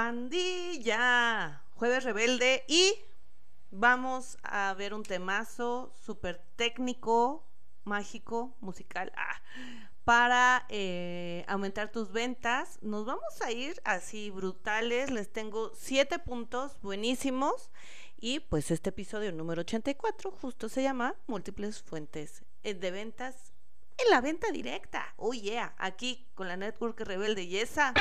pandilla, jueves rebelde y vamos a ver un temazo súper técnico, mágico, musical, ah, para eh, aumentar tus ventas. Nos vamos a ir así brutales, les tengo siete puntos buenísimos. Y pues este episodio número 84 justo se llama Múltiples Fuentes eh, de Ventas en la venta directa. Oh yeah, aquí con la Network Rebelde y esa.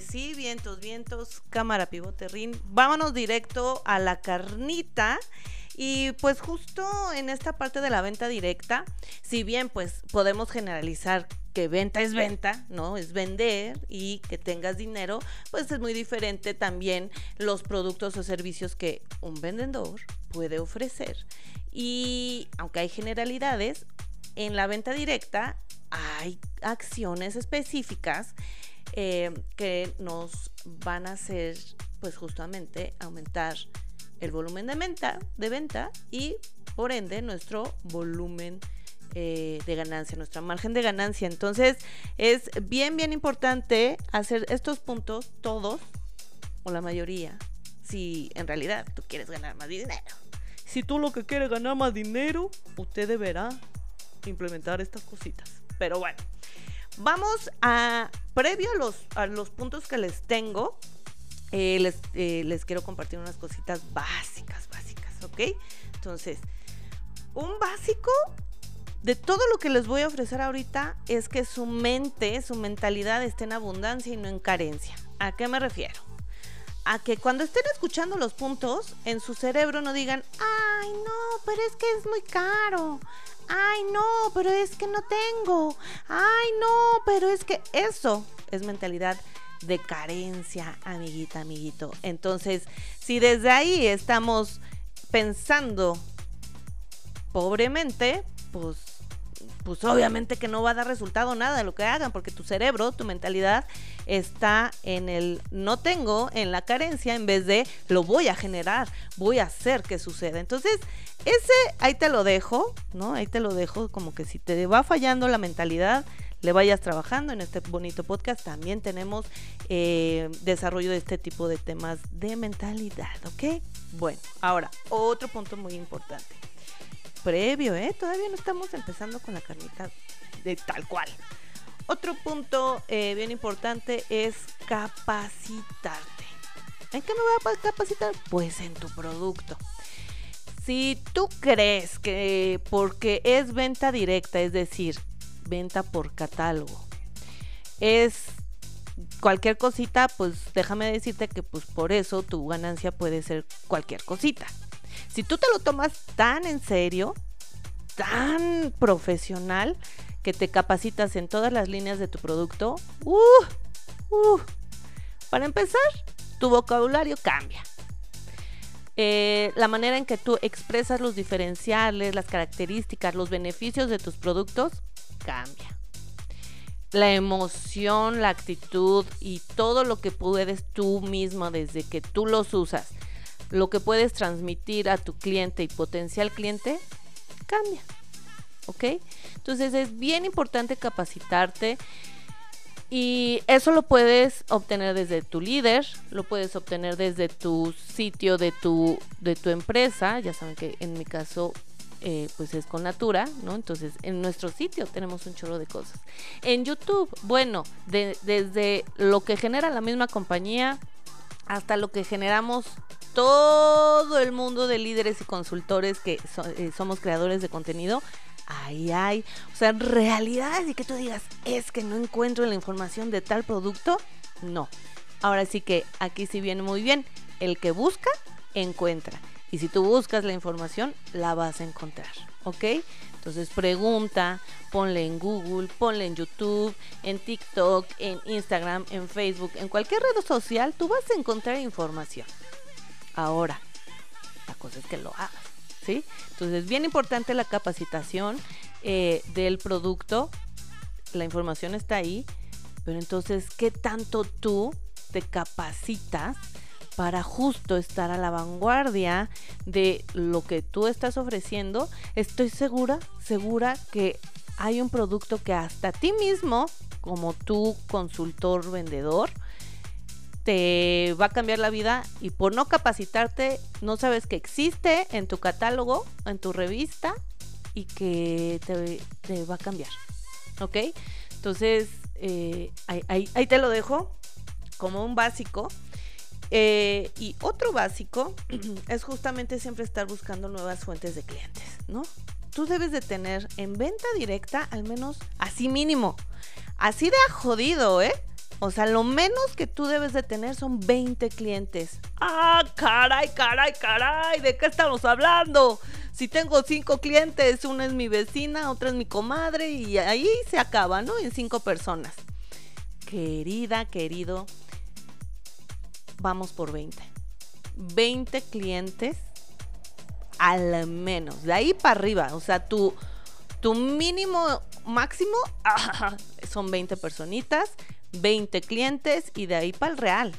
Sí, vientos, vientos, cámara pivote rin. Vámonos directo a la carnita. Y pues justo en esta parte de la venta directa, si bien pues podemos generalizar que venta es venta, ¿no? Es vender y que tengas dinero, pues es muy diferente también los productos o servicios que un vendedor puede ofrecer. Y aunque hay generalidades, en la venta directa hay acciones específicas eh, que nos van a hacer pues justamente aumentar el volumen de venta, de venta y por ende nuestro volumen eh, de ganancia, nuestra margen de ganancia. Entonces es bien, bien importante hacer estos puntos todos o la mayoría si en realidad tú quieres ganar más dinero. Si tú lo que quieres ganar más dinero, usted deberá implementar estas cositas. Pero bueno, Vamos a, previo a los, a los puntos que les tengo, eh, les, eh, les quiero compartir unas cositas básicas, básicas, ¿ok? Entonces, un básico de todo lo que les voy a ofrecer ahorita es que su mente, su mentalidad esté en abundancia y no en carencia. ¿A qué me refiero? A que cuando estén escuchando los puntos, en su cerebro no digan, ay, no, pero es que es muy caro ay no, pero es que no tengo, ay no, pero es que eso es mentalidad de carencia, amiguita, amiguito. Entonces, si desde ahí estamos pensando pobremente, pues pues obviamente que no va a dar resultado nada de lo que hagan, porque tu cerebro, tu mentalidad está en el no tengo, en la carencia, en vez de lo voy a generar, voy a hacer que suceda. Entonces, ese ahí te lo dejo, ¿no? Ahí te lo dejo, como que si te va fallando la mentalidad, le vayas trabajando en este bonito podcast. También tenemos eh, desarrollo de este tipo de temas de mentalidad, ¿ok? Bueno, ahora, otro punto muy importante previo, ¿eh? Todavía no estamos empezando con la carnita de tal cual. Otro punto eh, bien importante es capacitarte. ¿En qué me voy a capacitar? Pues en tu producto. Si tú crees que porque es venta directa, es decir, venta por catálogo, es cualquier cosita, pues déjame decirte que pues por eso tu ganancia puede ser cualquier cosita. Si tú te lo tomas tan en serio, tan profesional, que te capacitas en todas las líneas de tu producto, uh, uh, para empezar, tu vocabulario cambia. Eh, la manera en que tú expresas los diferenciales, las características, los beneficios de tus productos, cambia. La emoción, la actitud y todo lo que puedes tú mismo desde que tú los usas lo que puedes transmitir a tu cliente y potencial cliente cambia. ¿Ok? Entonces es bien importante capacitarte y eso lo puedes obtener desde tu líder, lo puedes obtener desde tu sitio de tu, de tu empresa. Ya saben que en mi caso eh, pues es con Natura, ¿no? Entonces, en nuestro sitio tenemos un chorro de cosas. En YouTube, bueno, desde lo que genera la misma compañía hasta lo que generamos todo el mundo de líderes y consultores que eh, somos creadores de contenido, ahí hay, o sea, realidades y que tú digas, es que no encuentro la información de tal producto, no. Ahora sí que aquí sí viene muy bien, el que busca, encuentra. Y si tú buscas la información, la vas a encontrar, ¿ok? Entonces pregunta, ponle en Google, ponle en YouTube, en TikTok, en Instagram, en Facebook, en cualquier red social, tú vas a encontrar información. Ahora, la cosa es que lo hagas, ¿sí? Entonces es bien importante la capacitación eh, del producto la información está ahí, pero entonces, ¿qué tanto tú te capacitas para justo estar a la vanguardia de lo que tú estás ofreciendo? Estoy segura, segura que hay un producto que hasta ti mismo, como tu consultor vendedor, te va a cambiar la vida y por no capacitarte no sabes que existe en tu catálogo, en tu revista y que te, va a cambiar. ¿Ok? Entonces, eh, ahí, te lo dejo como un básico. Eh, y otro básico es justamente siempre estar buscando nuevas fuentes de clientes, ¿no? Tú debes de tener en venta directa al menos así mínimo. Así de jodido, ¿eh? O sea, lo menos que tú debes de tener son 20 clientes. Ah, caray, caray, caray, ¿de qué estamos hablando? Si tengo cinco clientes, una es mi vecina, otra es mi comadre y ahí se acaba, ¿no? En cinco personas. Querida, querido, vamos por 20. 20 clientes al menos. De ahí para arriba. O sea, tu, tu mínimo máximo son 20 personitas 20 clientes y de ahí para el real,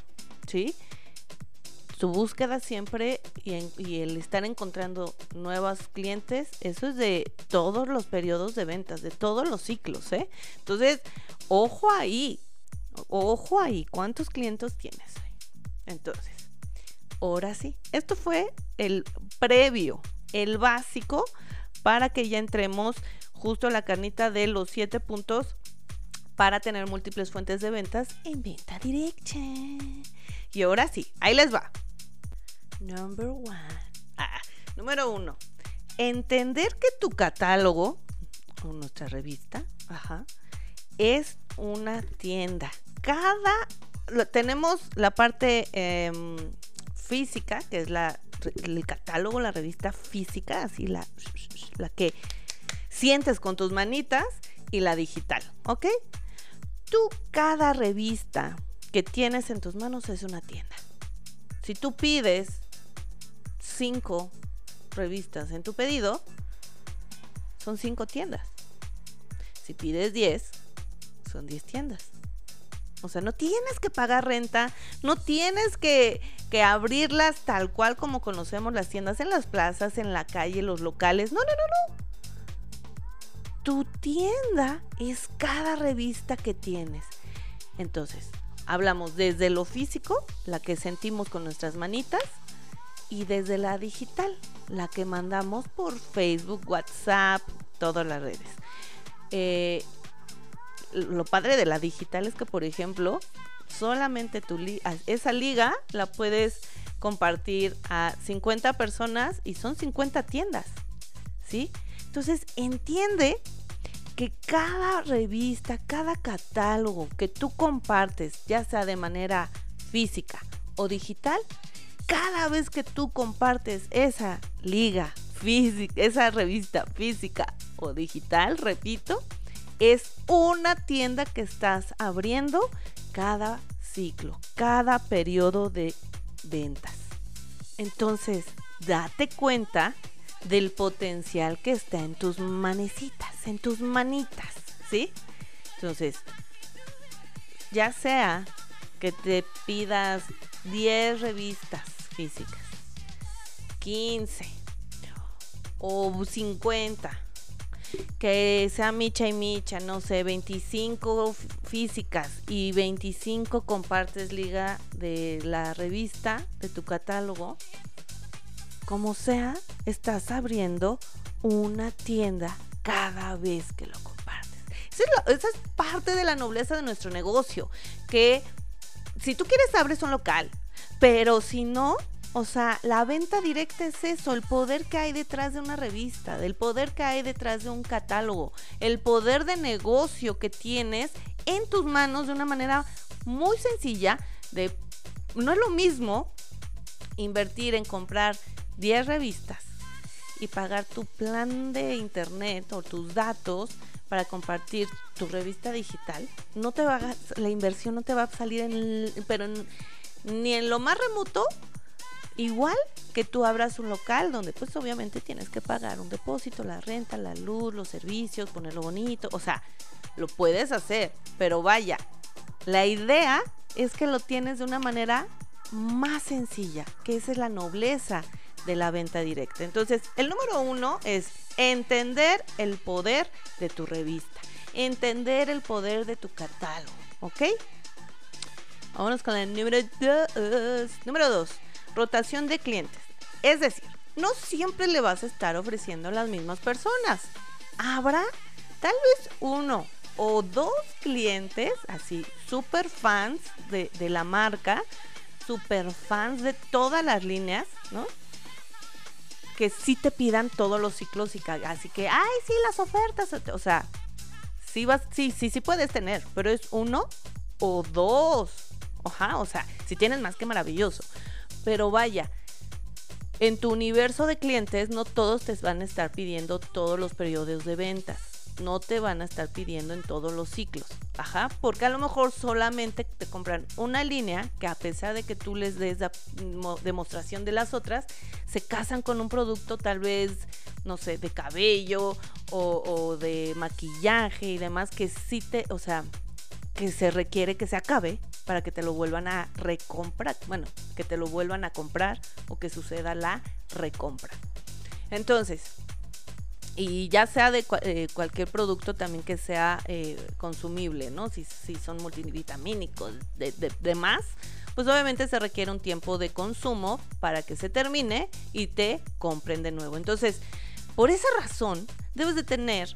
¿sí? Tu búsqueda siempre y, el estar encontrando nuevos clientes, eso es de todos los periodos de ventas, de todos los ciclos, ¿eh? Entonces, ojo ahí, ojo ahí, ¿cuántos clientes tienes? Entonces, ahora sí, esto fue el previo, el básico, para que ya entremos justo a la carnita de los siete puntos para tener múltiples fuentes de ventas en venta directa. Y ahora sí, ahí les va. Number one. Ah, número uno. Entender que tu catálogo, o nuestra revista, es una tienda. Cada. Tenemos la parte em, física, que es la, el catálogo, la revista física, así la, la que sientes con tus manitas, y la digital, ¿ok? tú cada revista que tienes en tus manos es una tienda. Si tú pides cinco revistas en tu pedido, son cinco tiendas. Si pides 10, son 10 tiendas. O sea, no tienes que pagar renta, no tienes que, que, abrirlas tal cual como conocemos las tiendas en las plazas, en la calle, los locales. No, no, no, no tu tienda es cada revista que tienes. Entonces, hablamos desde lo físico, la que sentimos con nuestras manitas, y desde la digital, la que mandamos por Facebook, WhatsApp, todas las redes. Eh, lo padre de la digital es que, por ejemplo, solamente tu esa liga la puedes compartir a 50 personas y son 50 tiendas, ¿sí? Entonces, entiende que cada revista, cada catálogo que tú compartes, ya sea de manera física o digital, cada vez que tú compartes esa liga física, esa revista física o digital, repito, es una tienda que estás abriendo cada ciclo, cada periodo de ventas. Entonces, date cuenta del potencial que está en tus manecitas, en tus manitas, ¿sí? Entonces, ya sea que te pidas 10 revistas físicas, 15 o 50, que sea micha y micha, no sé, 25 físicas y 25 compartes liga de la revista, de tu catálogo, como sea, estás abriendo una tienda cada vez que lo compartes. Esa es, parte de la nobleza de nuestro negocio, que si tú quieres abres un local, pero si no, o sea, la venta directa es eso, el poder que hay detrás de una revista, del poder que hay detrás de un catálogo, el poder de negocio que tienes en tus manos de una manera muy sencilla de no es lo mismo invertir en comprar 10 revistas y pagar tu plan de internet o tus datos para compartir tu revista digital, no te va la inversión no te va a salir en pero ni en lo más remoto igual que tú abras un local donde pues obviamente tienes que pagar un depósito, la renta, la luz, los servicios, ponerlo bonito, o sea, lo puedes hacer, pero vaya, la idea es que lo tienes de una manera más sencilla, que esa es la nobleza de la venta directa. Entonces, el número uno es entender el poder de tu revista, entender el poder de tu catálogo, ¿ok? Vámonos con el número dos. Número dos, rotación de clientes. Es decir, no siempre le vas a estar ofreciendo a las mismas personas. Habrá tal vez uno o dos clientes, así, super fans de, la marca, super fans de todas las líneas, ¿no? Que sí te pidan todos los ciclos y así que, ay, sí, las ofertas, o sea, sí vas, sí, sí, sí puedes tener, pero es uno o dos. Ajá, o sea, si tienes más que maravilloso. Pero vaya, en tu universo de clientes no todos te van a estar pidiendo todos los periodos de ventas no te van a estar pidiendo en todos los ciclos. Ajá, porque a lo mejor solamente te compran una línea que a pesar de que tú les des la demostración de las otras, se casan con un producto tal vez, no sé, de cabello o, o de maquillaje y demás que sí te, o sea, que se requiere que se acabe para que te lo vuelvan a recomprar. Bueno, que te lo vuelvan a comprar o que suceda la recompra. Entonces, y ya sea de eh, cualquier producto también que sea eh, consumible, ¿no? Si, son multivitamínicos, de, de, de, más, pues obviamente se requiere un tiempo de consumo para que se termine y te compren de nuevo. Entonces, por esa razón, debes de tener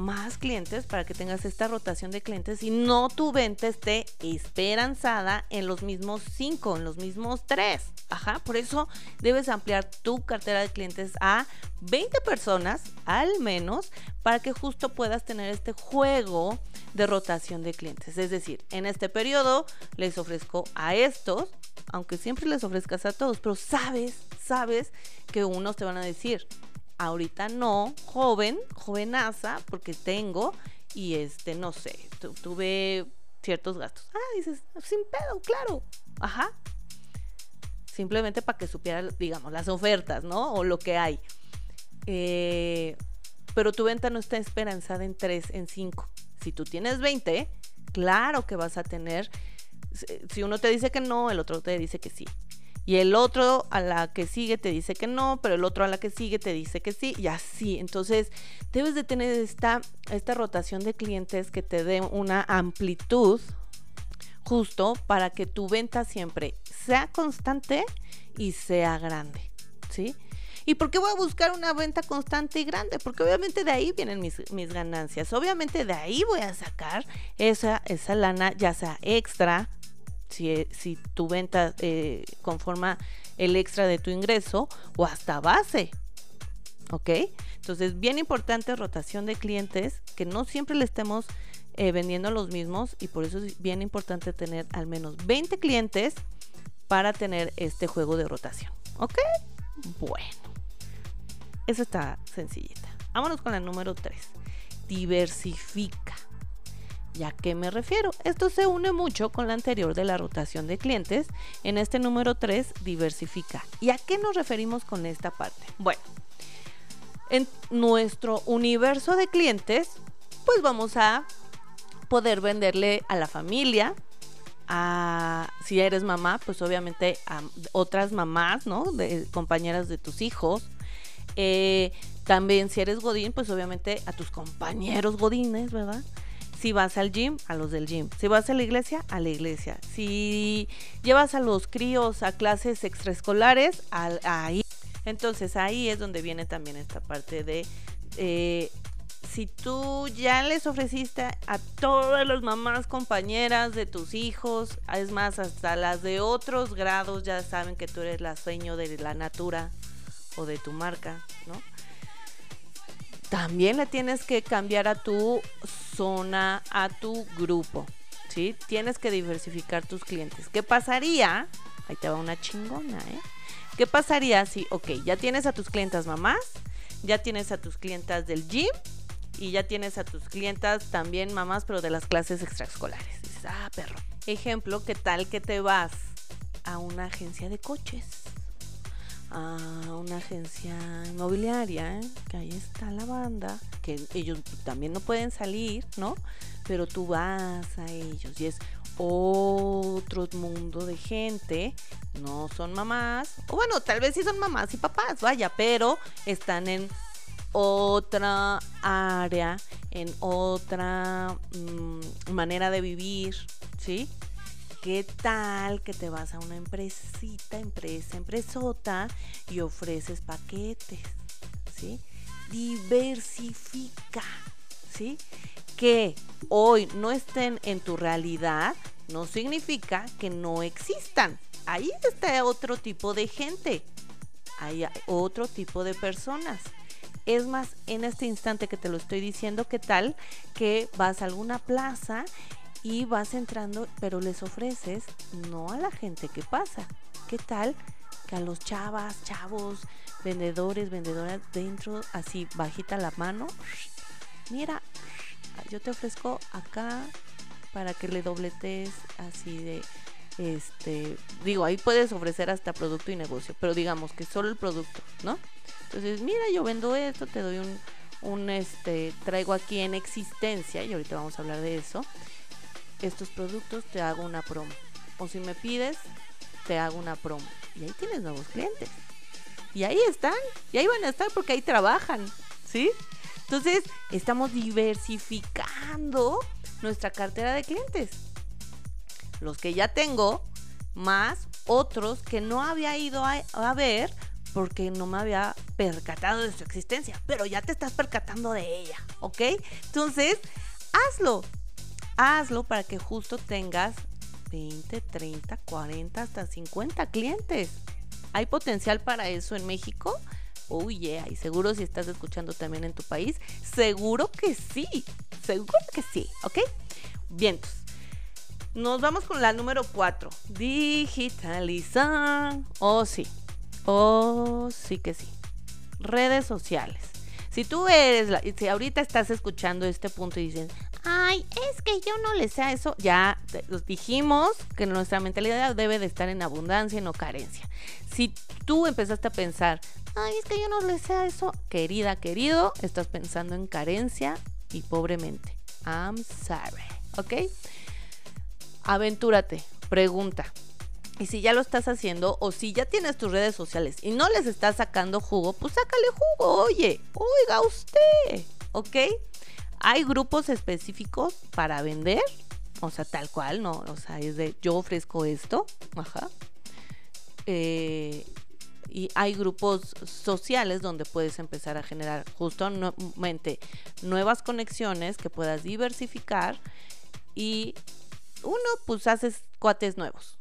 más clientes para que tengas esta rotación de clientes y no tu venta esté esperanzada en los mismos cinco, en los mismos tres. Ajá, por eso debes ampliar tu cartera de clientes a 20 personas al menos para que justo puedas tener este juego de rotación de clientes. Es decir, en este periodo les ofrezco a estos, aunque siempre les ofrezcas a todos, pero sabes, sabes que unos te van a decir, ahorita no, joven, jovenaza, porque tengo y este, no sé, tuve ciertos gastos. Ah, dices, sin pedo, claro. Ajá. Simplemente para que supiera, digamos, las ofertas, ¿no? O lo que hay. Eh, pero tu venta no está esperanzada en 3, en 5. Si tú tienes 20, claro que vas a tener. Si uno te dice que no, el otro te dice que sí y el otro a la que sigue te dice que no, pero el otro a la que sigue te dice que sí y así. Entonces debes de tener esta, esta rotación de clientes que te dé una amplitud justo para que tu venta siempre sea constante y sea grande, ¿sí? ¿Y por qué voy a buscar una venta constante y grande? Porque obviamente de ahí vienen mis, mis ganancias. Obviamente de ahí voy a sacar esa, esa lana, ya sea extra, si, si tu venta eh, conforma el extra de tu ingreso o hasta base. ¿Ok? Entonces, bien importante rotación de clientes, que no siempre le estemos eh, vendiendo los mismos y por eso es bien importante tener al menos 20 clientes para tener este juego de rotación. ¿Ok? Bueno, eso está sencillita. Vámonos con la número 3. Diversifica. ¿Y a qué me refiero? Esto se une mucho con la anterior de la rotación de clientes. En este número 3, diversifica. ¿Y a qué nos referimos con esta parte? Bueno, en nuestro universo de clientes, pues vamos a poder venderle a la familia, a, si eres mamá, pues obviamente a otras mamás, ¿no? De compañeras de tus hijos. Eh, también si eres godín, pues obviamente a tus compañeros godines, ¿verdad? Si vas al gym, a los del gym. Si vas a la iglesia, a la iglesia. Si llevas a los críos a clases extraescolares, ahí. Entonces ahí es donde viene también esta parte de... Eh, si tú ya les ofreciste a todas las mamás compañeras de tus hijos, es más, hasta las de otros grados ya saben que tú eres la sueño de la natura o de tu marca, ¿no? También le tienes que cambiar a tu zona, a tu grupo, ¿sí? Tienes que diversificar tus clientes. ¿Qué pasaría? Ahí te va una chingona, ¿eh? ¿Qué pasaría si, ok, ya tienes a tus clientas mamás, ya tienes a tus clientas del gym y ya tienes a tus clientas también mamás, pero de las clases extraescolares? Dices, ah, perro. Ejemplo, ¿qué tal que te vas a una agencia de coches? A una agencia inmobiliaria, que ahí está la banda, que ellos también no pueden salir, ¿no? Pero tú vas a ellos y es otro mundo de gente, no son mamás, o bueno, tal vez sí son mamás y papás, vaya, pero están en otra área, en otra mm, manera de vivir, ¿sí? ¿Qué tal que te vas a una empresita, empresa, empresota y ofreces paquetes? ¿Sí? Diversifica, ¿sí? Que hoy no estén en tu realidad no significa que no existan. Ahí está otro tipo de gente. Hay otro tipo de personas. Es más, en este instante que te lo estoy diciendo, ¿qué tal que vas a alguna plaza y vas entrando, pero les ofreces no a la gente que pasa. ¿Qué tal que a los chavas, chavos, vendedores, vendedoras dentro, así bajita la mano? Mira, yo te ofrezco acá para que le dobletes así de este digo ahí puedes ofrecer hasta producto y negocio pero digamos que solo el producto no entonces mira yo vendo esto te doy un un este traigo aquí en existencia y ahorita vamos a hablar de eso estos productos, te hago una promo. O si me pides, te hago una promo. Y ahí tienes nuevos clientes. Y ahí están, y ahí van a estar porque ahí trabajan, ¿sí? Entonces, estamos diversificando nuestra cartera de clientes. Los que ya tengo, más otros que no había ido a, a ver porque no me había percatado de su existencia, pero ya te estás percatando de ella, ¿ok? Entonces, hazlo, hazlo para que justo tengas 20, 30, 40, hasta 50 clientes. ¿Hay potencial para eso en México? Oh yeah, y seguro si estás escuchando también en tu país, seguro que sí, seguro que sí, ¿ok? Bien, nos vamos con la número 4, digitalizar. Oh sí, oh sí que sí. Redes sociales. Si tú eres, la, si ahorita estás escuchando este punto y dices, ay, es que yo no le sé a eso, ya dijimos que nuestra mentalidad debe de estar en abundancia y no carencia. Si tú empezaste a pensar, ay, es que yo no le sé a eso, querida, querido, estás pensando en carencia y pobremente. I'm sorry, ¿ok? Aventúrate, pregunta. Y si ya lo estás haciendo o si ya tienes tus redes sociales y no les estás sacando jugo, pues sácale jugo, oye, oiga usted, ¿ok? Hay grupos específicos para vender, o sea, tal cual, ¿no? O sea, es de yo ofrezco esto, ajá. Eh, y hay grupos sociales donde puedes empezar a generar justamente nuevas conexiones que puedas diversificar y uno, pues haces cuates nuevos.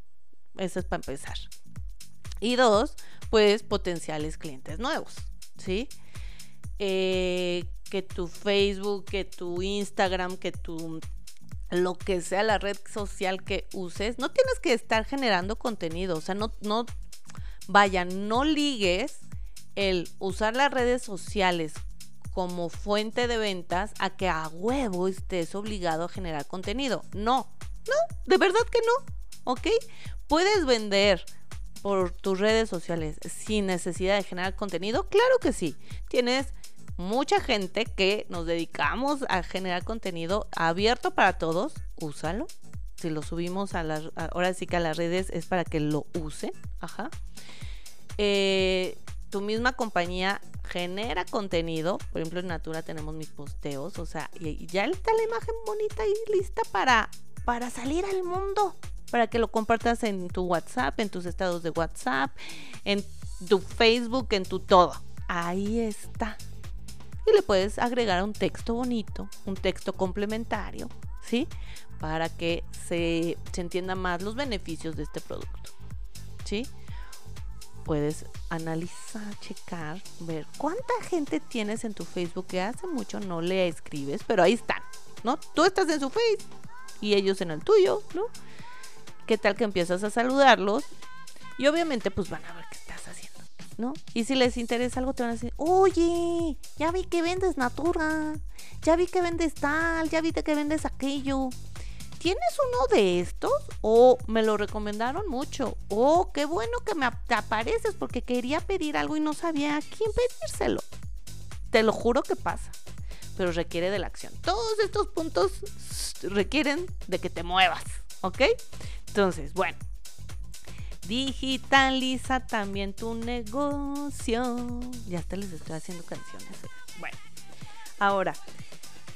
Eso es para empezar. Y dos, pues potenciales clientes nuevos, ¿sí? Eh, que tu Facebook, que tu Instagram, que tu lo que sea la red social que uses, no tienes que estar generando contenido, o sea, no, no, vaya, no ligues el usar las redes sociales como fuente de ventas a que a huevo estés obligado a generar contenido. No, no, de verdad que no, ¿ok? Puedes vender por tus redes sociales sin necesidad de generar contenido, claro que sí. Tienes mucha gente que nos dedicamos a generar contenido abierto para todos, úsalo. Si lo subimos a las, ahora sí que a las redes es para que lo usen, ajá. Eh, tu misma compañía genera contenido, por ejemplo en Natura tenemos mis posteos, o sea, y, ya está la imagen bonita y lista para, para salir al mundo, para que lo compartas en tu WhatsApp, en tus estados de WhatsApp, en tu Facebook, en tu todo. Ahí está y le puedes agregar un texto bonito, un texto complementario, ¿sí? Para que se, se entienda más los beneficios de este producto, ¿sí? Puedes analizar, checar, ver cuánta gente tienes en tu Facebook que hace mucho no le escribes, pero ahí están, ¿no? Tú estás en su Facebook y ellos en el tuyo, ¿no? ¿Qué tal que empiezas a saludarlos? Y obviamente pues van a ver qué estás haciendo ¿no? Y si les interesa algo, te van a decir, oye, ya vi que vendes Natura, ya vi que vendes tal, ya vi que vendes aquello. ¿tienes uno de estos? O me lo recomendaron mucho. O qué bueno que me apareces porque quería pedir algo y no sabía a quién pedírselo. Te lo juro que pasa, pero requiere de la acción. Todos estos puntos requieren de que te muevas, ¿ok? Entonces, bueno, digitaliza también tu negocio. Ya hasta les estoy haciendo canciones. Bueno, ahora,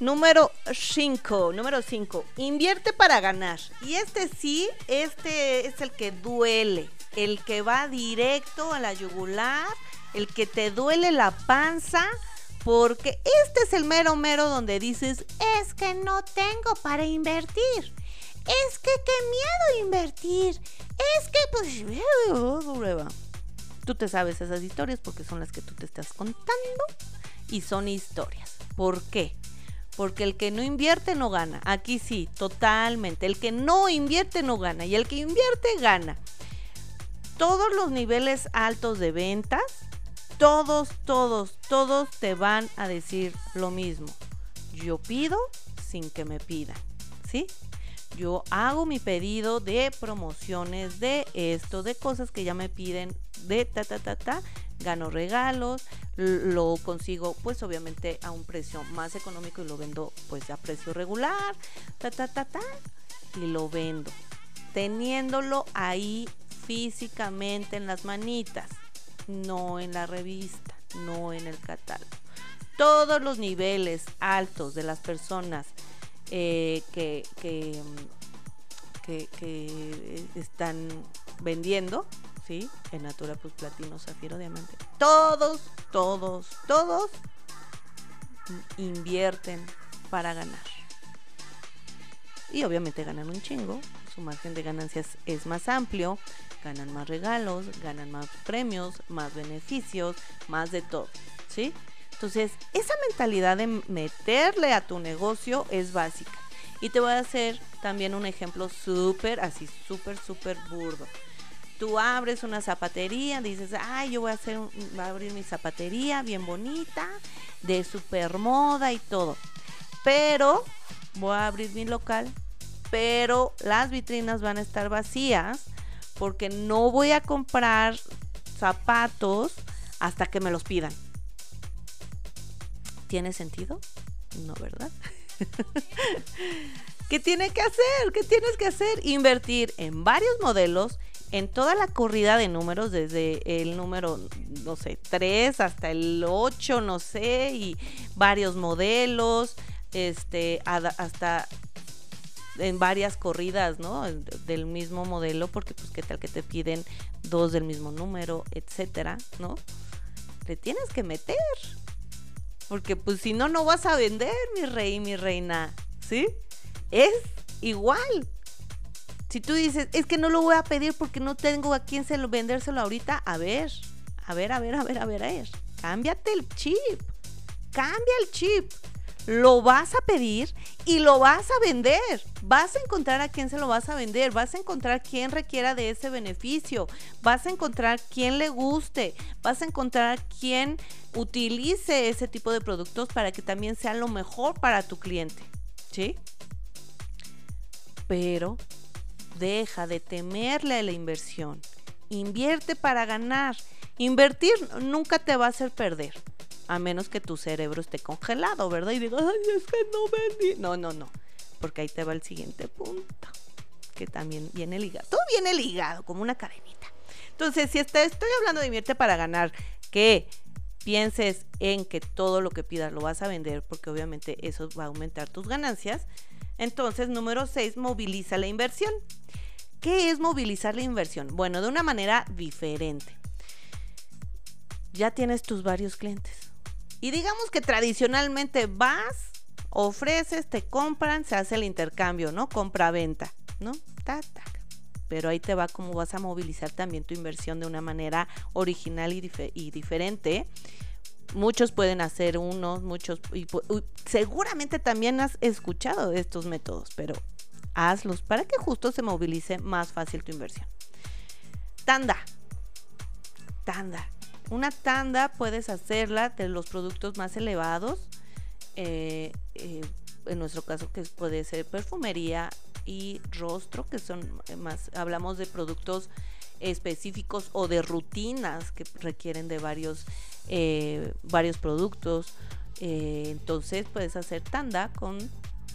número 5, número 5, invierte para ganar. Y este sí, este es el que duele, el que va directo a la yugular, el que te duele la panza porque este es el mero mero donde dices, es que no tengo para invertir. Es que qué miedo invertir. Es que pues... Tú te sabes esas historias porque son las que tú te estás contando y son historias. ¿Por qué? Porque el que no invierte no gana. Aquí sí, totalmente. El que no invierte no gana y el que invierte gana. Todos los niveles altos de ventas todos, todos, todos te van a decir lo mismo. Yo pido sin que me pidan, ¿sí? Yo hago mi pedido de promociones, de esto, de cosas que ya me piden, de ta, ta, ta, ta, gano regalos, lo consigo pues obviamente a un precio más económico y lo vendo pues a precio regular, ta, ta, ta, ta, y lo vendo, teniéndolo ahí físicamente en las manitas no en la revista, no en el catálogo. Todos los niveles altos de las personas eh, que, que, están vendiendo, ¿sí? En Natura Plus Platino, Zafiro, Diamante. Todos, todos, todos invierten para ganar. Y obviamente ganan un chingo, su margen de ganancias es más amplio, ganan más regalos, ganan más premios, más beneficios, más de todo, ¿sí? Entonces, esa mentalidad de meterle a tu negocio es básica. Y te voy a hacer también un ejemplo súper, así, súper, súper burdo. Tú abres una zapatería, dices, ay, yo voy a, hacer a abrir mi zapatería bien bonita, de super moda y todo. Pero voy a abrir mi local, pero las vitrinas van a estar vacías porque no voy a comprar zapatos hasta que me los pidan. ¿Tiene sentido? No, ¿verdad? ¿Qué tiene que hacer? ¿Qué tienes que hacer? Invertir en varios modelos, en toda la corrida de números, desde el número, no sé, 3 hasta el 8, no sé, y varios modelos, este, hasta en varias corridas, ¿no? Del mismo modelo, porque pues qué tal que te piden dos del mismo número, etcétera, ¿no? Le tienes que meter. Porque pues si no, no vas a vender, mi rey, mi reina, ¿sí? Es igual. Si tú dices, es que no lo voy a pedir porque no tengo a quién se lo, vendérselo ahorita, a ver, a ver, a ver, a ver, a ver, a ver. Cámbiate el chip. Cambia el chip lo vas a pedir y lo vas a vender. Vas a encontrar a quién se lo vas a vender, vas a encontrar quién requiera de ese beneficio, vas a encontrar quién le guste, vas a encontrar quién utilice ese tipo de productos para que también sea lo mejor para tu cliente. ¿Sí? Pero deja de temerle a la inversión. Invierte para ganar. Invertir nunca te va a hacer perder a menos que tu cerebro esté congelado, ¿verdad? Y digo, ay, es que no vendí. No, no, no, porque ahí te va el siguiente punto, que también viene ligado. Todo viene ligado, como una cadenita. Entonces, si estoy hablando de invierte para ganar, que pienses en que todo lo que pidas lo vas a vender, porque obviamente eso va a aumentar tus ganancias. Entonces, número 6, moviliza la inversión. ¿Qué es movilizar la inversión? Bueno, de una manera diferente. Ya tienes tus varios clientes y digamos que tradicionalmente vas, ofreces, te compran, se hace el intercambio, ¿no? Compra-venta, ¿no? Tac, tac. Pero ahí te va cómo vas a movilizar también tu inversión de una manera original y, diferente. Muchos pueden hacer unos, muchos, y, seguramente también has escuchado estos métodos, pero hazlos para que justo se movilice más fácil tu inversión. Tanda. Tanda. Una tanda puedes hacerla de los productos más elevados. Eh, eh, en nuestro caso, que puede ser perfumería, y rostro, que son más, hablamos de productos específicos o de rutinas que requieren de varios, eh, varios productos. Entonces puedes hacer tanda con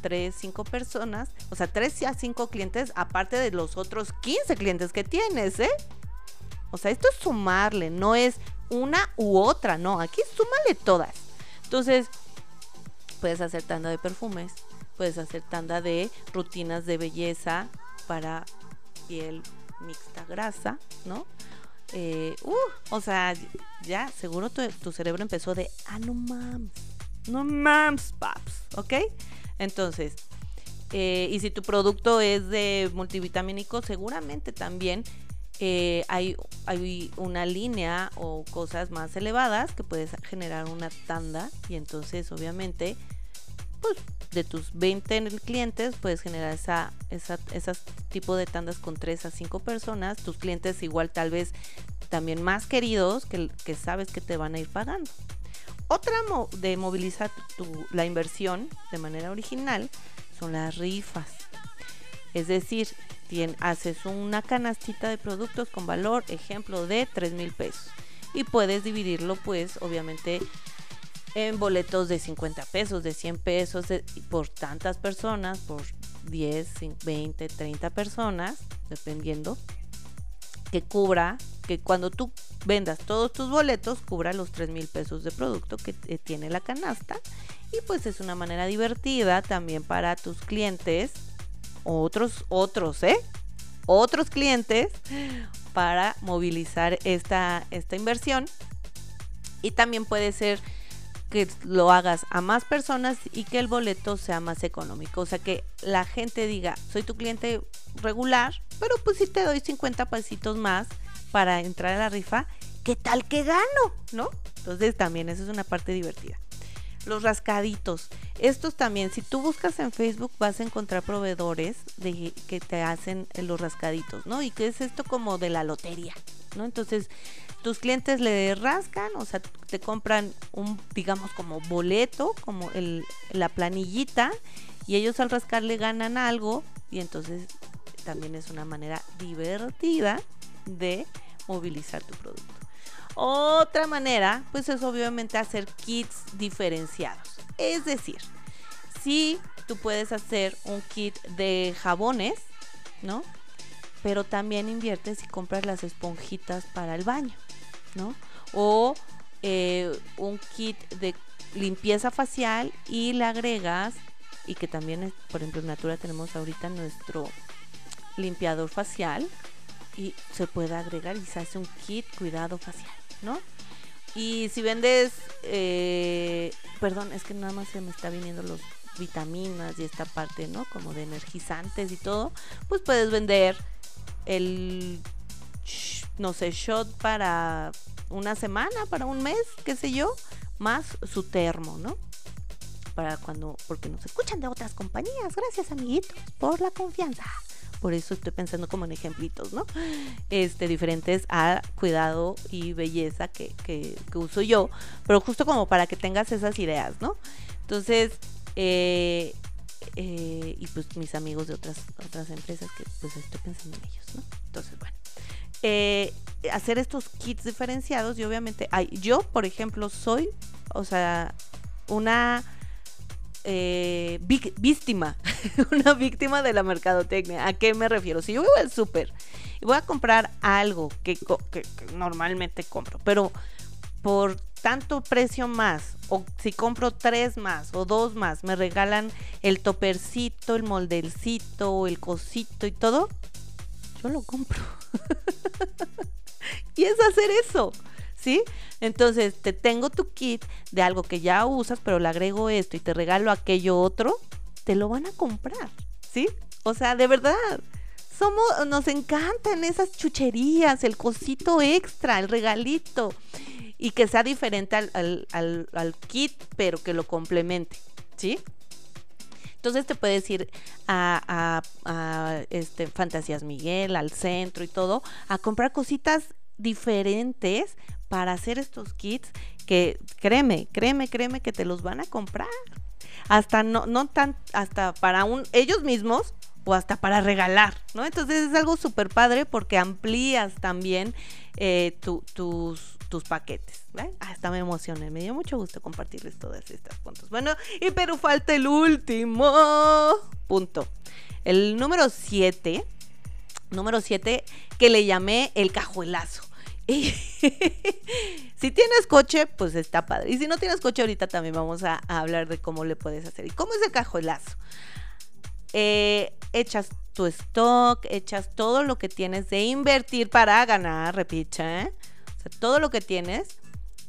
3, 5 personas, o sea, 3 a 5 clientes, aparte de los otros 15 clientes que tienes, ¿eh? O sea, esto es sumarle, no es una u otra, no, aquí súmale todas. Entonces, puedes hacer tanda de perfumes, puedes hacer tanda de rutinas de belleza para piel mixta grasa, ¿no? Eh, uh, o sea, ya seguro tu, cerebro empezó de, ah, no mames, no mames, paps, ¿ok? Entonces, eh, y si tu producto es de multivitamínico, seguramente también eh, hay, hay una línea o cosas más elevadas que puedes generar una tanda y entonces obviamente pues de tus 20 clientes puedes generar esa, esa, esas tipo de tandas con 3 a 5 personas, tus clientes igual tal vez también más queridos que, que sabes que te van a ir pagando. Otra de movilizar la inversión de manera original son las rifas. Es decir, haces una canastita de productos con valor, ejemplo, de 3 mil pesos. Y puedes dividirlo, pues, obviamente, en boletos de 50 pesos, de 100 pesos, por tantas personas, por 10, 20, 30 personas, dependiendo, que cubra, que cuando tú vendas todos tus boletos, cubra los 3 mil pesos de producto que tiene la canasta. Y pues es una manera divertida también para tus clientes otros, otros, ¿eh? Otros clientes para movilizar esta, esta inversión. Y también puede ser que lo hagas a más personas y que el boleto sea más económico. O sea, que la gente diga, soy tu cliente regular, pero pues si te doy 50 pesitos más para entrar a la rifa, ¿qué tal que gano? ¿No? Entonces también esa es una parte divertida los rascaditos. Estos también, si tú buscas en Facebook vas a encontrar proveedores de que te hacen los rascaditos, ¿no? Y que es esto como de la lotería, ¿no? Entonces, tus clientes le rascan, o sea, te compran un, digamos, como boleto, como el, la planillita, y ellos al rascarle ganan algo, y entonces también es una manera divertida de movilizar tu producto. Otra manera, pues es obviamente hacer kits diferenciados. Es decir, si tú puedes hacer un kit de jabones, ¿no? Pero también inviertes y compras las esponjitas para el baño, ¿no? O eh, un kit de limpieza facial y le agregas, y que también, por ejemplo, en Natura tenemos ahorita nuestro limpiador facial y se puede agregar y se hace un kit cuidado facial. ¿No? Y si vendes, eh, perdón, es que nada más se me está viniendo los vitaminas y esta parte, ¿no? Como de energizantes y todo, pues puedes vender el, no sé, shot para una semana, para un mes, qué sé yo, más su termo, ¿no? Para cuando, porque nos escuchan de otras compañías. Gracias, amiguitos, por la confianza por eso estoy pensando como en ejemplitos, ¿no? Este, diferentes a cuidado y belleza que, que, uso yo, pero justo como para que tengas esas ideas, ¿no? Entonces, eh, eh, y pues mis amigos de otras, otras empresas que pues estoy pensando en ellos, ¿no? Entonces, bueno. Eh, hacer estos kits diferenciados y obviamente, hay, yo, por ejemplo, soy, o sea, una eh, víctima, una víctima de la mercadotecnia. ¿A qué me refiero? Si yo voy al súper y voy a comprar algo que, normalmente compro, pero por tanto precio más, o si compro tres más o dos más, me regalan el topercito, el moldelcito, el cosito y todo, yo lo compro. y es hacer eso. ¿Sí? Entonces, te tengo tu kit de algo que ya usas, pero le agrego esto y te regalo aquello otro, te lo van a comprar, ¿sí? O sea, de verdad. Somos, nos encantan esas chucherías, el cosito extra, el regalito. Y que sea diferente al, al kit, pero que lo complemente, ¿sí? Entonces te puedes ir a, a, este, Fantasías Miguel, al centro y todo, a comprar cositas diferentes para hacer estos kits que créeme, créeme, créeme que te los van a comprar. Hasta no, no tan, hasta para un, ellos mismos o hasta para regalar, ¿no? Entonces es algo súper padre porque amplías también eh, tus, tus paquetes. Hasta me emocioné, me dio mucho gusto compartirles todas estas puntos. Bueno, y pero falta el último punto. El número 7, número 7 que le llamé el cajuelazo. si tienes coche, pues está padre. Y si no tienes coche, ahorita también vamos a, hablar de cómo le puedes hacer. ¿Y cómo es el cajuelazo? Eh, echas tu stock, echas todo lo que tienes de invertir para ganar, repito, ¿eh? O sea, todo lo que tienes,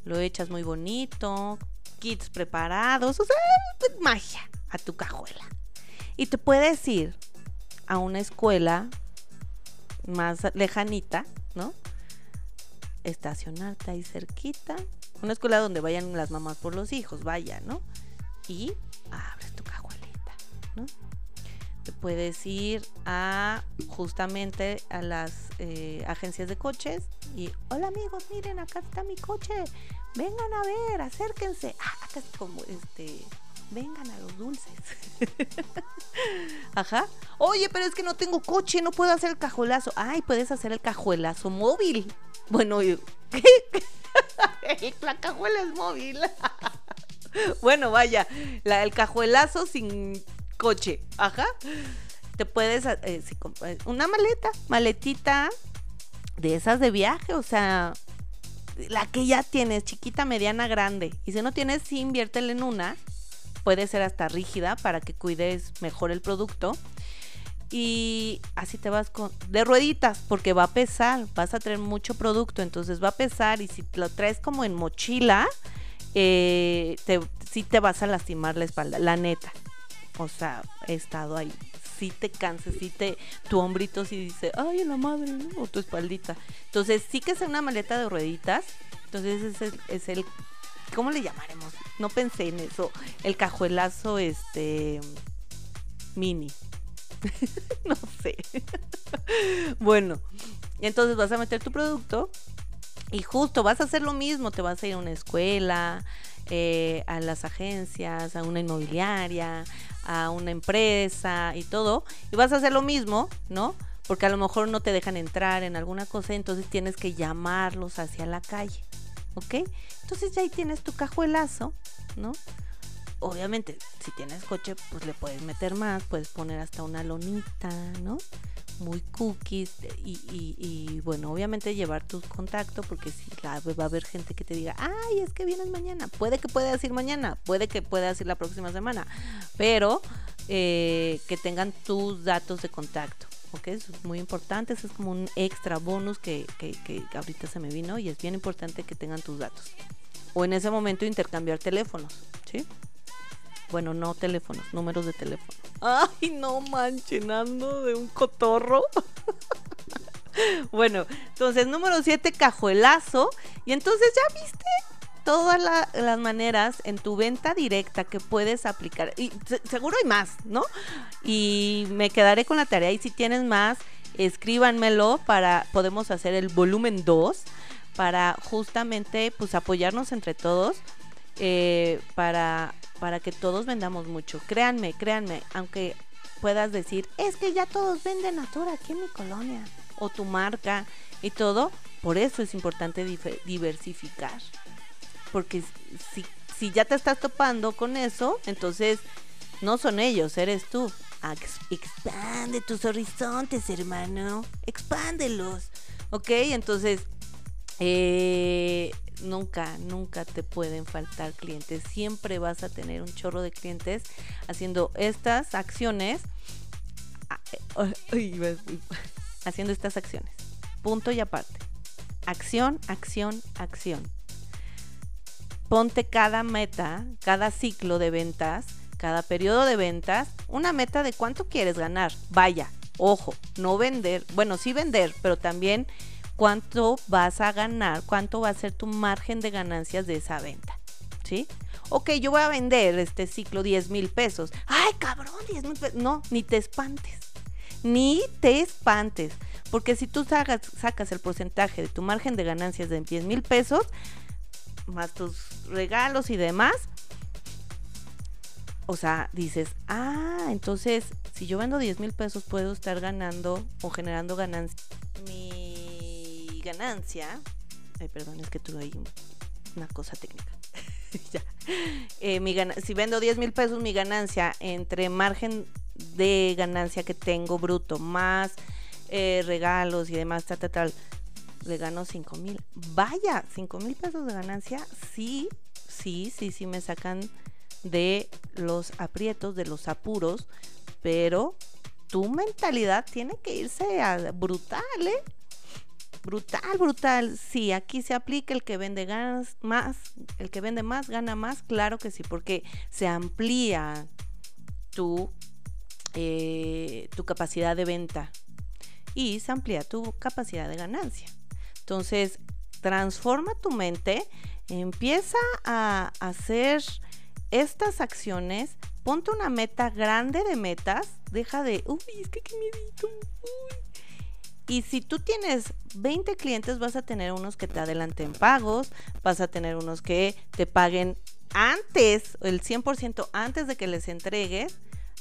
lo echas muy bonito, kits preparados, o sea, magia a tu cajuela. Y te puedes ir a una escuela más lejanita, ¿no? Estacionarte ahí cerquita. Una escuela donde vayan las mamás por los hijos, vaya, ¿no? Y abres tu cajuelita, ¿no? Te puedes ir a justamente a las eh, agencias de coches y, hola amigos, miren, acá está mi coche, vengan a ver, acérquense. Ah, acá es como este, vengan a los dulces. Ajá. Oye, pero es que no tengo coche, no puedo hacer el cajuelazo. Ay, puedes hacer el cajuelazo móvil. Bueno, ¿qué? la cajuela es móvil. bueno, vaya, la, el cajuelazo sin coche. Ajá. Te puedes, eh, eh, una maleta, maletita de esas de viaje, o sea, la que ya tienes, chiquita, mediana, grande. Y si no tienes, sí, inviértela en una. Puede ser hasta rígida para que cuides mejor el producto. Y así te vas con de rueditas, porque va a pesar, vas a tener mucho producto, entonces va a pesar. Y si lo traes como en mochila, eh, te, sí te vas a lastimar la espalda, la neta. O sea, he estado ahí. Si te cansas, si te, tu hombrito sí dice, ay, la madre, ¿no? o tu espaldita. Entonces, sí que es una maleta de rueditas. Entonces, es el, ¿cómo le llamaremos? No pensé en eso. El cajuelazo, este, mini. no sé. bueno, entonces vas a meter tu producto y justo vas a hacer lo mismo. Te vas a ir a una escuela, eh, a las agencias, a una inmobiliaria, a una empresa y todo, y vas a hacer lo mismo, ¿no? Porque a lo mejor no te dejan entrar en alguna cosa, entonces tienes que llamarlos hacia la calle, ¿ok? Entonces ya ahí tienes tu cajuelazo, ¿no? Obviamente, si tienes coche, pues le puedes meter más, puedes poner hasta una lonita, ¿no? muy cookies y, bueno, obviamente llevar tu contacto porque si va a haber gente que te diga, ay, es que vienes mañana, puede que puedas ir mañana, puede que puedas ir la próxima semana, pero eh, que tengan tus datos de contacto. ¿Ok? Eso es muy importante, eso es como un extra bonus que, que, ahorita se me vino y es bien importante que tengan tus datos. O en ese momento intercambiar teléfonos, ¿sí? Bueno, no teléfonos, números de teléfono. Ay, no manchen, ando de un cotorro. bueno, entonces número 7, cajuelazo. Y entonces ya viste todas las maneras en tu venta directa que puedes aplicar. Y seguro hay más, ¿no? Y me quedaré con la tarea. Y si tienes más, escríbanmelo para podemos hacer el volumen 2 para justamente pues apoyarnos entre todos eh, para para que todos vendamos mucho. Créanme, créanme, aunque puedas decir, es que ya todos venden Natura aquí en mi colonia, o tu marca y todo, por eso es importante diversificar. Porque si, si ya te estás topando con eso, entonces no son ellos, eres tú. Expande tus horizontes, hermano. Expándelos. ¿Ok? Entonces, eh, nunca, nunca te pueden faltar clientes. Siempre vas a tener un chorro de clientes haciendo estas acciones. Ah, eh, haciendo estas acciones. Punto y aparte. Acción, acción, acción. Ponte cada meta, cada ciclo de ventas, cada periodo de ventas, una meta de cuánto quieres ganar. Vaya, ojo, no vender, bueno, sí vender, pero también cuánto vas a ganar, cuánto va a ser tu margen de ganancias de esa venta. ¿Sí? Ok, yo voy a vender este ciclo 10 mil pesos. Ay, cabrón, 10 mil pesos. No, ni te espantes. Ni te espantes. Porque si tú sacas, sacas el porcentaje de tu margen de ganancias de 10 mil pesos, más tus regalos y demás, o sea, dices, ah, entonces si yo vendo 10 mil pesos, puedo estar ganando o generando ganancia. Mi ganancia, ay, perdón, es que tuve ahí una cosa técnica. ya. Eh, mi si vendo 10 mil pesos, mi ganancia entre margen de ganancia que tengo bruto más eh, regalos y demás, tal, tal, tal, le gano 5 mil. Vaya, 5 mil pesos de ganancia, sí, sí, sí, sí me sacan de los aprietos, de los apuros, pero tu mentalidad tiene que irse a brutal, ¿eh? Brutal, brutal. Sí, aquí se aplica el que vende ganas más, el que vende más gana más, claro que sí, porque se amplía tu, eh, tu capacidad de venta y se amplía tu capacidad de ganancia. Entonces, transforma tu mente, empieza a hacer estas acciones, ponte una meta grande de metas, deja de, uy, es que qué miedito, uy y si tú tienes 20 clientes, vas a tener unos que te adelanten pagos, vas a tener unos que te paguen antes, el 100% antes de que les entregues.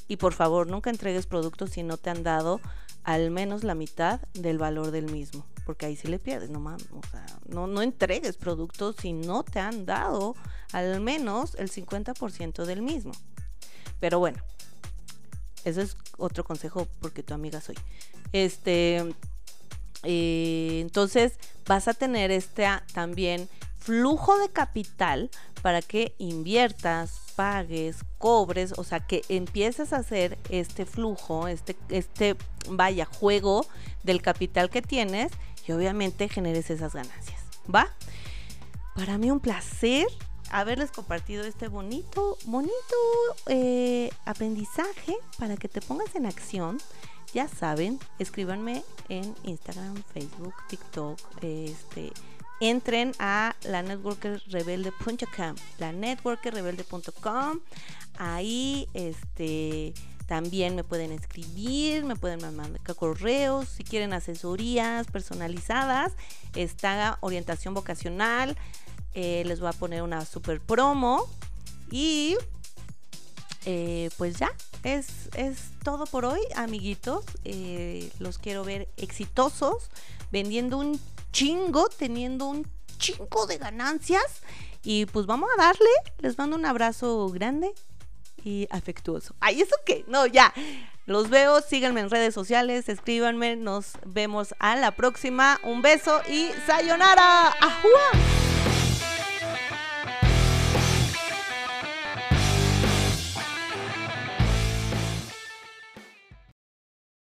Y por favor, nunca entregues productos si no te han dado al menos la mitad del valor del mismo, porque ahí sí le pierdes, no mames, o sea, no, no entregues productos si no te han dado al menos el 50% del mismo. Pero bueno, ese es otro consejo porque tu amiga soy. Este, eh, entonces vas a tener este ah, también flujo de capital para que inviertas, pagues, cobres, o sea, que empieces a hacer este flujo, este, este, vaya, juego del capital que tienes y obviamente generes esas ganancias, ¿va? Para mí un placer haberles compartido este bonito, bonito eh, aprendizaje para que te pongas en acción ya saben, escríbanme en Instagram, Facebook, TikTok, este, entren a la networkerrebelde.com, la networkerrebelde.com, ahí este también me pueden escribir, me pueden mandar correos, si quieren asesorías personalizadas, está orientación vocacional, eh, les voy a poner una super promo y eh, pues ya, es, es, todo por hoy, amiguitos. Eh, los quiero ver exitosos, vendiendo un chingo, teniendo un chingo de ganancias. Y pues vamos a darle. Les mando un abrazo grande y afectuoso. Ay, ¿eso qué? No, ya. Los veo, síganme en redes sociales, escríbanme, nos vemos a la próxima. Un beso y sayonara. ¡Ajua!